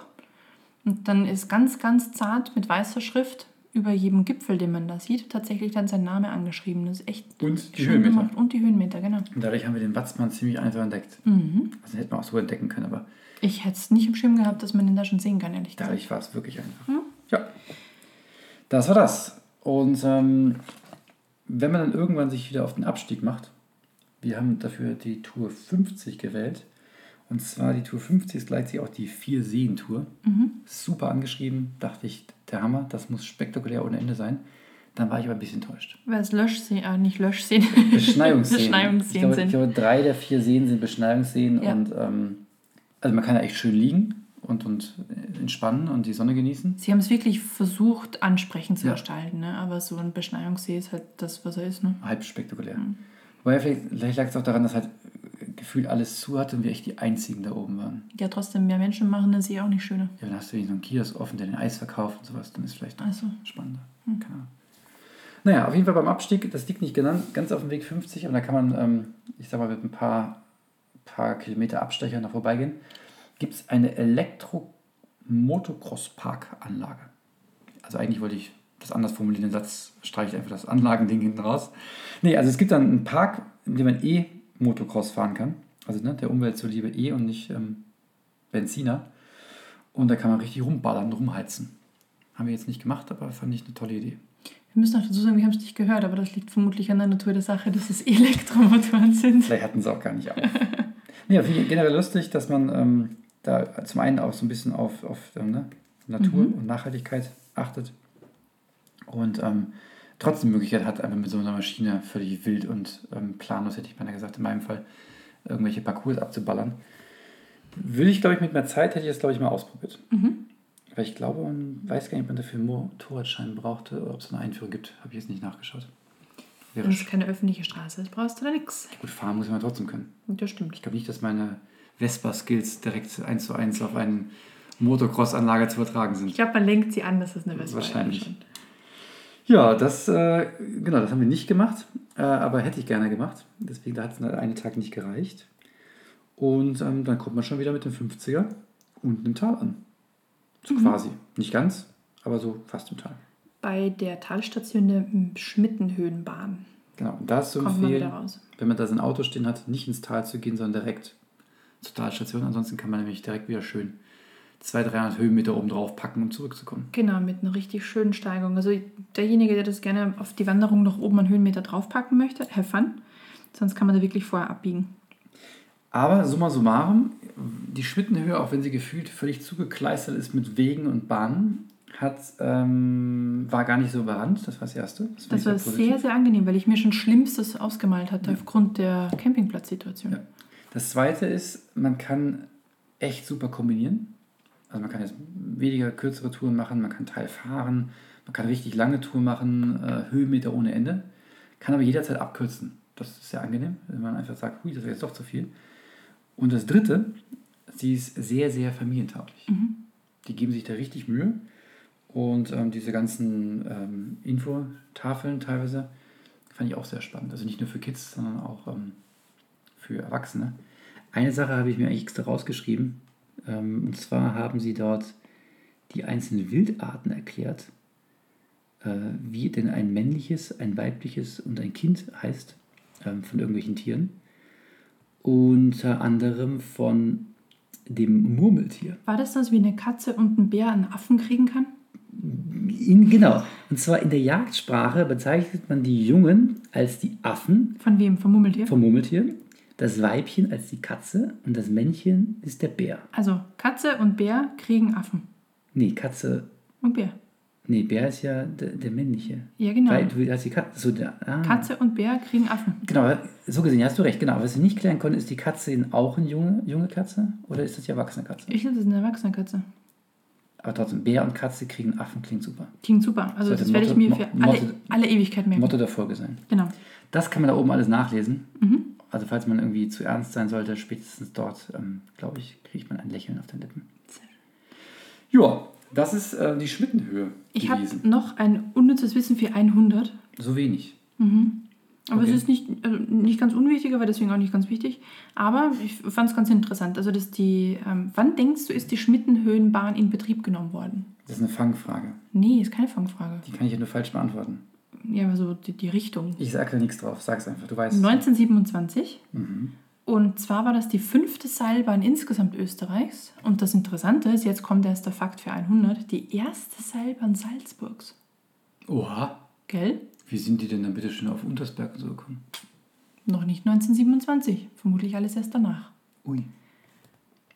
A: und dann ist ganz, ganz zart mit weißer Schrift über jedem Gipfel, den man da sieht, tatsächlich dann sein Name angeschrieben. Das ist echt
B: Und die
A: schön
B: Höhenmeter.
A: gemacht. Und die Höhenmeter, genau.
B: Und dadurch haben wir den Watzmann ziemlich einfach entdeckt.
A: Mhm.
B: Also hätten wir auch so entdecken können, aber
A: Ich hätte es nicht im Schirm gehabt, dass man den da schon sehen kann, ehrlich gesagt.
B: dadurch war es wirklich einfach. Ja, das war das. Und ähm, wenn man dann irgendwann sich wieder auf den Abstieg macht, wir haben dafür die Tour 50 gewählt. Und zwar die Tour 50 ist gleichzeitig auch die Vier-Seen-Tour. Super angeschrieben, dachte ich, der Hammer, das muss spektakulär ohne Ende sein. Dann war ich aber ein bisschen enttäuscht.
A: Weil es Löschseen, äh, nicht Löschseen. <laughs>
B: Beschneiungsseen.
A: Beschneiungsseen
B: ich, glaube,
A: sind.
B: ich glaube, drei der vier Seen sind Beschneiungsseen.
A: Ja.
B: Und ähm, also man kann da echt schön liegen und, und entspannen und die Sonne genießen.
A: Sie haben es wirklich versucht, ansprechend zu
B: Ja.
A: gestalten, ne? aber so ein Beschneiungssee ist halt das, was er ist. Ne?
B: Halb spektakulär.
A: Mhm.
B: Wobei vielleicht, vielleicht lag es auch daran, dass halt gefühlt alles zu hatte und wir echt die einzigen da oben waren.
A: Ja, trotzdem, mehr Menschen machen den See auch nicht schöner.
B: Ja, dann hast du irgendwie so einen Kiosk offen, der den Eis verkauft und sowas, dann ist vielleicht
A: Also,
B: spannender. Keine Ahnung. Naja, auf jeden Fall beim Abstieg, das liegt nicht genannt, ganz auf dem Weg 50, aber da kann man, ähm, ich sag mal, mit ein paar, paar Kilometer Abstecher noch vorbeigehen, gibt es eine Elektro-Motocross-Park-Anlage. Also eigentlich wollte ich das anders formulieren, den Satz streiche ich einfach das Anlagending hinten raus. Nee, also es gibt dann einen Park, in dem man E-Motocross fahren kann. Also ne, der Umwelt zuliebe E und nicht ähm, Benziner. Und da kann man richtig rumballern, rumheizen. Haben wir jetzt nicht gemacht, aber fand ich eine tolle Idee.
A: wir müssen auch dazu sagen, wir haben es nicht gehört, aber das liegt vermutlich an der Natur der Sache, dass es <laughs> Elektromotoren sind.
B: Vielleicht hatten sie auch gar nicht auf. nee, finde ich generell lustig, dass man ähm, da zum einen auch so ein bisschen auf, auf ähm, ne, Natur
A: Mhm.
B: und Nachhaltigkeit achtet. Und ähm, trotzdem die Möglichkeit hat, einfach mit so einer Maschine völlig wild und ähm, planlos, hätte ich mal gesagt, in meinem Fall, irgendwelche Parcours abzuballern. Will ich, glaube ich, mit mehr Zeit hätte ich das, glaube ich, mal ausprobiert.
A: Mhm.
B: Weil ich glaube, man weiß gar nicht, ob man dafür einen Motorradschein brauchte oder ob es eine Einführung gibt. Habe ich jetzt nicht nachgeschaut. Wäre
A: Wenn es keine öffentliche Straße ist, brauchst du da nichts.
B: gut, fahren muss man trotzdem können.
A: Das stimmt.
B: Ich glaube nicht, dass meine Vespa-Skills direkt eins zu eins auf eine Motocross-Anlage zu übertragen sind.
A: Ich glaube, man lenkt sie an, dass es eine Vespa
B: Wahrscheinlich.
A: ist.
B: Ja, das, äh, genau, das haben wir nicht gemacht, äh, aber hätte ich gerne gemacht. Deswegen da hat es einen Tag nicht gereicht. Und ähm, dann kommt man schon wieder mit dem 50er unten im Tal an. So quasi. Nicht ganz, aber so fast im Tal.
A: Bei der Talstation der Schmittenhöhenbahn
B: Genau. Und da ist zu empfehlen, wenn man da sein Auto stehen hat, nicht ins Tal zu gehen, sondern direkt zur Talstation. Ansonsten kann man nämlich direkt wieder schön 200, 300 Höhenmeter oben drauf packen, um zurückzukommen.
A: Genau, mit einer richtig schönen Steigung. Also derjenige, der das gerne auf die Wanderung nach oben an Höhenmeter draufpacken möchte, have fun. Sonst kann man da wirklich vorher abbiegen.
B: Aber summa summarum, die Schmittenhöhe, auch wenn sie gefühlt völlig zugekleistert ist mit Wegen und Bahnen, hat, ähm, war gar nicht so überrannt. Das war das Erste.
A: Das
B: ich
A: war
B: positiv.
A: sehr, sehr angenehm, weil ich mir schon Schlimmstes ausgemalt hatte aufgrund der Campingplatzsituation.
B: Ja. Das Zweite ist, man kann echt super kombinieren. Also man kann jetzt weniger kürzere Touren machen, man kann Teil fahren, man kann richtig lange Touren machen, äh, Höhenmeter ohne Ende, kann aber jederzeit abkürzen. Das ist sehr angenehm, wenn man einfach sagt, hui, das wäre jetzt doch zu viel. Und das Dritte, sie ist sehr, sehr familientauglich. Die geben sich da richtig Mühe. Und ähm, diese ganzen ähm, Infotafeln teilweise fand ich auch sehr spannend. Also nicht nur für Kids, sondern auch ähm, für Erwachsene. Eine Sache habe ich mir eigentlich extra rausgeschrieben. Ähm, und zwar haben sie dort die einzelnen Wildarten erklärt, äh, wie denn ein männliches, ein weibliches und ein Kind heißt ähm, von irgendwelchen Tieren. Unter anderem von dem Murmeltier.
A: War das das, wie eine Katze und ein Bär einen Affen kriegen kann?
B: In, genau. Und zwar in der Jagdsprache bezeichnet man die Jungen als die Affen
A: Von wem? Vom Mummeltier?
B: vom Murmeltier, das Weibchen als die Katze und das Männchen ist der Bär.
A: Also Katze und Bär kriegen Affen.
B: Nee, Katze.
A: Und Bär.
B: Nee, Bär ist ja der, der männliche.
A: Ja, genau.
B: Weil du hast die Katze. So der, ah.
A: Katze und Bär kriegen Affen.
B: Genau, so gesehen, hast du recht. Genau, was wir nicht klären konnten, ist die Katze auch eine junge, junge Katze oder ist das die erwachsene Katze?
A: Ich glaube, das ist eine erwachsene Katze.
B: Aber trotzdem, Bär und Katze kriegen Affen, klingt super.
A: Klingt super. Also
B: Sollte
A: das werde ich
B: Motto-
A: mir für alle,
B: Motto-
A: alle Ewigkeit merken.
B: Motto der Folge sein.
A: Genau.
B: Das kann man da oben alles nachlesen.
A: Mhm.
B: Also falls man irgendwie zu ernst sein sollte, spätestens dort, ähm, glaube ich, kriegt man ein Lächeln auf den Lippen. Ja, das ist äh, die Schmittenhöhe
A: Ich habe noch ein unnützes Wissen für 100.
B: So wenig.
A: Aber
B: Okay.
A: es ist nicht, also nicht ganz unwichtig, aber deswegen auch nicht ganz wichtig. Aber ich fand es ganz interessant. Also, dass die, ähm, wann denkst du, ist die Schmittenhöhenbahn in Betrieb genommen worden?
B: Das ist eine Fangfrage.
A: Nee, ist keine Fangfrage.
B: Die kann ich ja nur falsch beantworten.
A: Ja, aber so die, die Richtung.
B: Ich sage da nichts drauf. Sag's einfach. Du weißt.
A: 1927.
B: Mhm.
A: Und zwar war das die fünfte Seilbahn insgesamt Österreichs. Und das Interessante ist, jetzt kommt erst der Fakt für 100, die erste Seilbahn Salzburgs.
B: Oha.
A: Gell?
B: Wie sind die denn dann bitte schön auf Untersberg so gekommen?
A: Noch nicht 1927. Vermutlich alles erst danach.
B: Ui.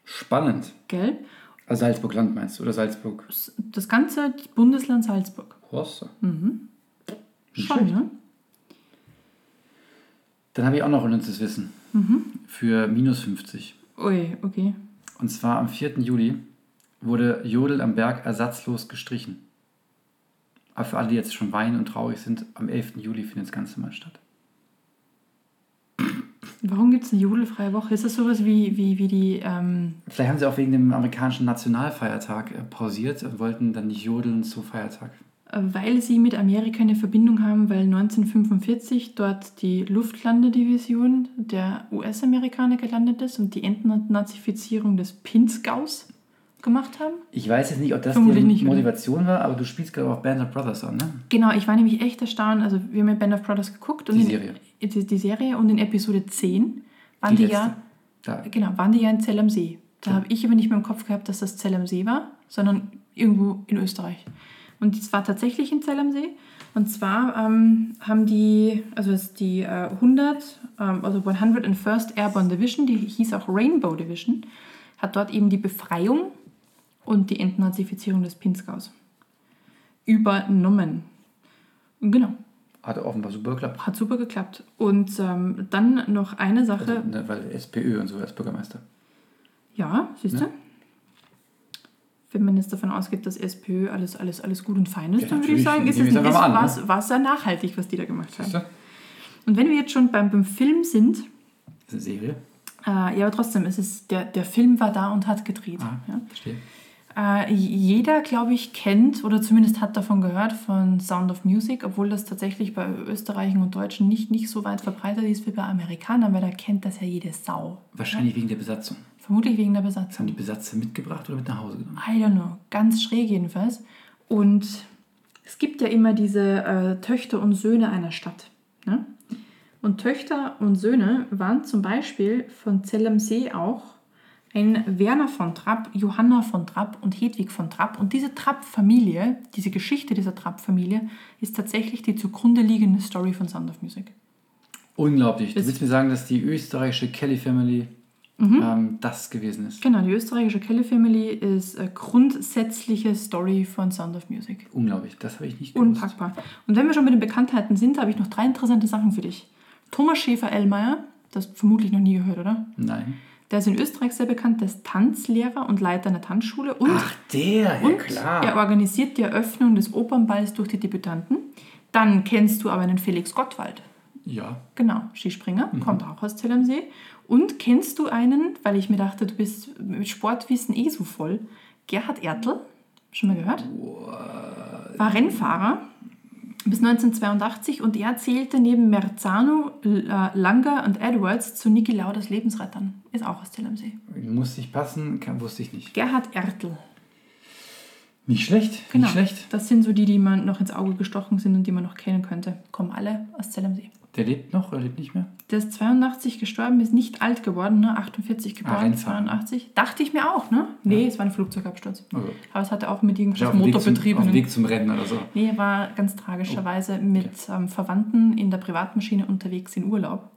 B: Spannend.
A: Gell?
B: Also Salzburg Land meinst du? Oder Salzburg
A: Das ganze Bundesland Salzburg.
B: Horst?
A: Mhm. Schon, ne?
B: Dann habe ich auch noch unnützes Wissen.
A: Mhm.
B: Für minus 50.
A: Ui, okay.
B: Und zwar am 4. Juli wurde Jodel am Berg ersatzlos gestrichen. Aber für alle, die jetzt schon weinen und traurig sind, am 11. Juli findet das Ganze mal statt.
A: Warum gibt es eine jodelfreie Woche? Ist das sowas wie, wie, wie die. Ähm,
B: Vielleicht haben sie auch wegen dem amerikanischen Nationalfeiertag äh, pausiert und wollten dann nicht jodeln zu Feiertag.
A: Weil sie mit Amerika eine Verbindung haben, weil 1945 dort die Luftlandedivision der US-Amerikaner gelandet ist und die Entnazifizierung des Pinzgaus gemacht haben.
B: Ich weiß jetzt nicht, ob das
A: Vermutlich
B: die
A: nicht, oder?
B: Motivation war, aber du spielst gerade auch Band of Brothers an, ne?
A: Genau, ich war nämlich echt erstaunt. Also, wir haben ja Band of Brothers geguckt. Und
B: Die
A: in,
B: Serie.
A: Die, die Serie und in Episode 10 waren die,
B: Die
A: ja.
B: Da.
A: Genau, waren die ja in Zell am See. Da
B: Ja.
A: habe ich aber nicht mehr im Kopf gehabt, dass das Zell am See war, sondern irgendwo in Österreich. Und es war tatsächlich in Zell am See. Und zwar ähm, haben die, also es ist die äh, 100, ähm, also 101st Airborne Division, die hieß auch Rainbow Division, hat dort eben die Befreiung und die Entnazifizierung des Pinzgaus übernommen. Genau.
B: Hat offenbar super geklappt.
A: Hat super geklappt. Und ähm, dann noch eine Sache.
B: Also, ne, weil SPÖ und so als Bürgermeister.
A: Ja, siehst du?
B: Ne?
A: Wenn man jetzt davon ausgeht, dass SPÖ alles, alles, alles gut und fein ist,
B: Ja,
A: dann würde ich sagen, ist es
B: es
A: ist,
B: einfach mal an,
A: war's,
B: ne?
A: sehr nachhaltig, was die da gemacht haben. Und wenn wir jetzt schon beim, beim Film sind,
B: Das ist eine Serie.
A: äh, ja, aber trotzdem, es ist, der, der Film war da und hat gedreht.
B: Ah,
A: Ja.
B: verstehe.
A: Äh, jeder, glaube ich, kennt oder zumindest hat davon gehört von Sound of Music, obwohl das tatsächlich bei Österreichern und Deutschen nicht, nicht so weit verbreitet ist wie bei Amerikanern, weil da kennt das ja jede Sau.
B: Wahrscheinlich wegen der Besatzung.
A: Vermutlich wegen der
B: Das
A: Besatzung.
B: haben die Besatzer mitgebracht oder mit nach Hause genommen?
A: I don't know, ganz schräg jedenfalls. Und es gibt ja immer diese äh, Töchter und Söhne einer Stadt. Ne? Und Töchter und Söhne waren zum Beispiel von Zell am See auch ein Werner von Trapp, Johanna von Trapp und Hedwig von Trapp. Und diese Trapp-Familie, diese Geschichte dieser Trapp-Familie, ist tatsächlich die zugrunde liegende Story von Sound of Music.
B: Unglaublich. Du willst mir sagen, dass die österreichische Kelly Family
A: Mhm.
B: ähm, das gewesen ist?
A: Genau, die österreichische Kelly Family ist eine grundsätzliche Story von Sound of Music.
B: Unglaublich. Das habe ich nicht gewusst.
A: Unpackbar. Und wenn wir schon mit den Bekanntheiten sind, habe ich noch drei interessante Sachen für dich. Thomas Schäfer-Ellmeier, das vermutlich noch nie gehört, oder?
B: Nein.
A: Der ist in Österreich sehr bekannt, der ist Tanzlehrer und Leiter einer Tanzschule und,
B: Ach, der, ja
A: und
B: klar.
A: er organisiert die Eröffnung des Opernballs durch die Debütanten. Dann kennst du aber einen Felix Gottwald.
B: Ja.
A: Genau, Skispringer,
B: Mhm.
A: kommt auch aus Zell am See. Und kennst du einen, weil ich mir dachte, du bist mit Sportwissen eh so voll, Gerhard Ertl, schon mal gehört? War Rennfahrer bis 1982 und er zählte neben Merzano, äh, Langer und Edwards zu Niki Lauders Lebensrettern. Ist auch aus Zell am See.
B: Musste ich passen, kann, wusste ich nicht.
A: Gerhard Ertl.
B: Nicht schlecht,
A: Genau.
B: nicht schlecht.
A: Das sind so die, die man noch ins Auge gestochen sind und die man noch kennen könnte. Kommen alle aus Zell am See.
B: Der lebt noch oder lebt nicht mehr?
A: Der ist 82 gestorben, ist nicht alt geworden, ne? 48 geboren,
B: Rennfahrer.
A: 82. Dachte ich mir auch, ne? Nee, es war ein Flugzeugabsturz.
B: Also,
A: Aber es hatte auch mit irgendwas
B: er auf dem, Weg zum, auf dem
A: Motorbetriebenen.
B: Weg zum Rennen oder so.
A: Nee, er war ganz
B: Oh,
A: tragischerweise mit ähm, Verwandten in der Privatmaschine unterwegs in Urlaub.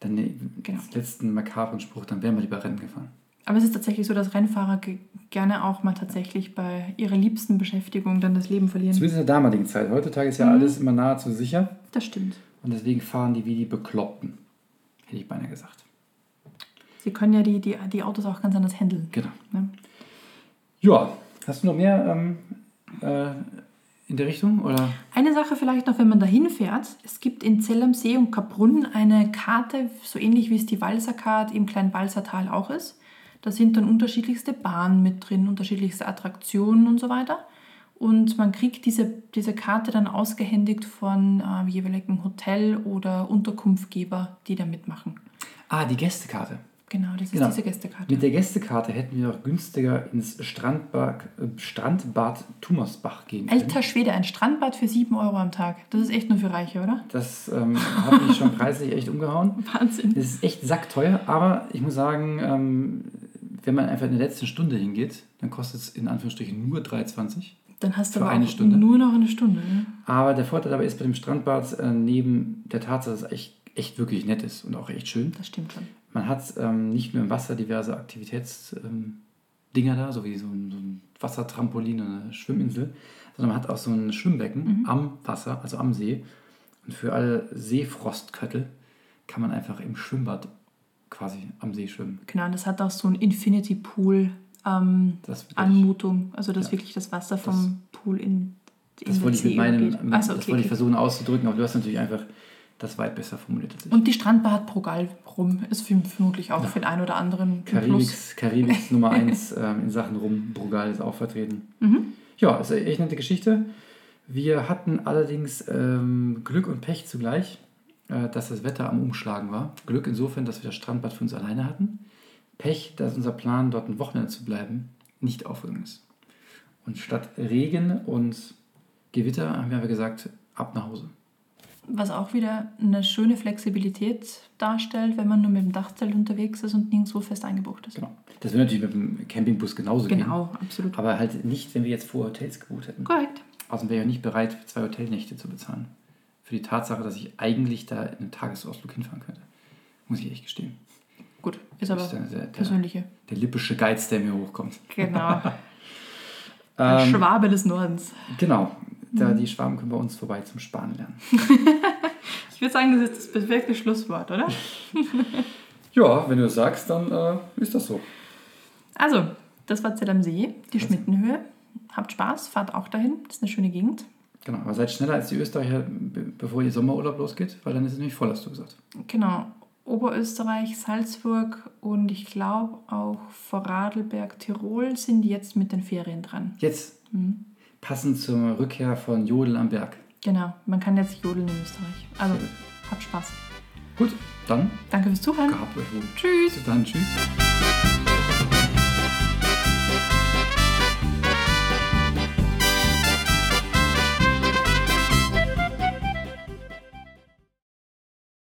B: Dann den
A: Genau.
B: letzten makabren Spruch, dann wären wir lieber Rennen gefahren.
A: Aber es ist tatsächlich so, dass Rennfahrer ge- gerne auch mal tatsächlich bei ihrer liebsten Beschäftigung dann das Leben verlieren.
B: Zumindest in der damaligen Zeit. Heutzutage ist ja
A: Mhm.
B: alles immer nahezu sicher.
A: Das stimmt.
B: Und deswegen fahren die wie die Bekloppten. Hätte ich beinahe gesagt.
A: Sie können ja die, die, die Autos auch ganz anders handeln.
B: Genau.
A: Ne?
B: Ja, hast du noch mehr ähm, äh, in der Richtung? Oder?
A: Eine Sache vielleicht noch, wenn man dahin fährt. Es gibt in Zell am See und Kaprun eine Karte, so ähnlich wie es die Walserkarte im kleinen Walsertal auch ist. Da sind dann unterschiedlichste Bahnen mit drin, unterschiedlichste Attraktionen und so weiter. Und man kriegt diese, diese Karte dann ausgehändigt von äh, jeweiligen Hotel- oder Unterkunftgeber, die da mitmachen.
B: Ah, die Gästekarte.
A: Genau, das ist
B: Genau.
A: diese Gästekarte.
B: Mit der Gästekarte hätten wir auch günstiger ins Strandbad, äh, Strandbad Tumersbach gehen können.
A: Alter Schwede, ein Strandbad für 7 Euro am Tag. Das ist echt nur für Reiche, oder?
B: Das ähm, hat mich schon preislich echt umgehauen. <laughs>
A: Wahnsinn.
B: Es ist echt sackteuer, aber ich muss sagen, ähm, wenn man einfach in der letzten Stunde hingeht, dann kostet es in Anführungsstrichen nur 3,20.
A: Dann hast du aber
B: eine Stunde.
A: nur noch eine Stunde. Ne?
B: Aber der Vorteil dabei ist bei dem Strandbad, äh, neben der Tatsache, dass es echt, echt wirklich nett ist und auch echt schön,
A: Das stimmt schon.
B: man hat ähm, nicht nur im Wasser diverse Aktivitätsdinger ähm, da, so wie so ein, so ein Wassertrampolin und eine Schwimminsel, sondern man hat auch so ein Schwimmbecken am Wasser, also am See. Und für alle Seefrostköttel kann man einfach im Schwimmbad quasi am See schwimmen.
A: Genau, das hat auch so ein Infinity Pool ähm,
B: Das, ich-
A: Anmutung. Also dass
B: Ja.
A: wirklich das Wasser vom Pool in, in
B: das wollte ich mit meinem, mit, das
A: okay,
B: wollte ich
A: okay.
B: versuchen auszudrücken, aber du hast natürlich einfach das weit besser formuliert als ich.
A: Und die Strandbar hat Progal rum. Ist für- vermutlich auch für den einen oder anderen Plus.
B: Karibiks, <laughs> Karibiks Nummer 1 ähm, in Sachen Rum. Brugal ist auch vertreten.
A: Mhm.
B: Ja, ist eine echt nette Geschichte. Wir hatten allerdings ähm, Glück und Pech zugleich, dass das Wetter am Umschlagen war. Glück insofern, dass wir das Strandbad für uns alleine hatten. Pech, dass unser Plan, dort ein Wochenende zu bleiben, nicht aufgegangen ist. Und statt Regen und Gewitter haben wir gesagt, ab nach Hause.
A: Was auch wieder eine schöne Flexibilität darstellt, wenn man nur mit dem Dachzelt unterwegs ist und nirgendwo fest eingebucht ist.
B: Genau. Das würde natürlich mit dem Campingbus genauso gehen.
A: Genau, absolut.
B: Aber halt nicht, wenn wir jetzt vor Hotels gebucht hätten.
A: Korrekt.
B: Außerdem wäre ich ja nicht bereit, für zwei Hotelnächte zu bezahlen. Für die Tatsache, dass ich eigentlich da in einen Tagesausflug hinfahren könnte. Muss ich echt gestehen.
A: Gut, ist aber
B: der, der,
A: persönliche.
B: der lippische Geiz, der mir hochkommt.
A: Genau. <laughs> Der
B: Ähm,
A: Schwabe des Nordens.
B: genau. Da die Schwaben kommen bei uns vorbei zum Sparen lernen. <laughs>
A: Ich würde sagen, das ist das perfekte Schlusswort, oder? <laughs>
B: Ja, wenn du das sagst, dann äh, ist das so.
A: Also, das war Zell am See, die Schmittenhöhe. Habt Spaß, fahrt auch dahin. Das ist eine schöne Gegend.
B: Genau, aber seid schneller als die Österreicher, be- bevor ihr Sommerurlaub losgeht, weil dann ist es nämlich voll, hast du gesagt.
A: Genau. Oberösterreich, Salzburg und ich glaube auch Vorarlberg, Tirol sind jetzt mit den Ferien dran.
B: Jetzt, passend zur Rückkehr von Jodel am Berg.
A: Genau, man kann jetzt jodeln in Österreich. Also, habt Spaß.
B: Gut, dann
A: Danke fürs Zuhören.
B: gehabt euch wohl.
A: Tschüss.
B: Bis dann, tschüss.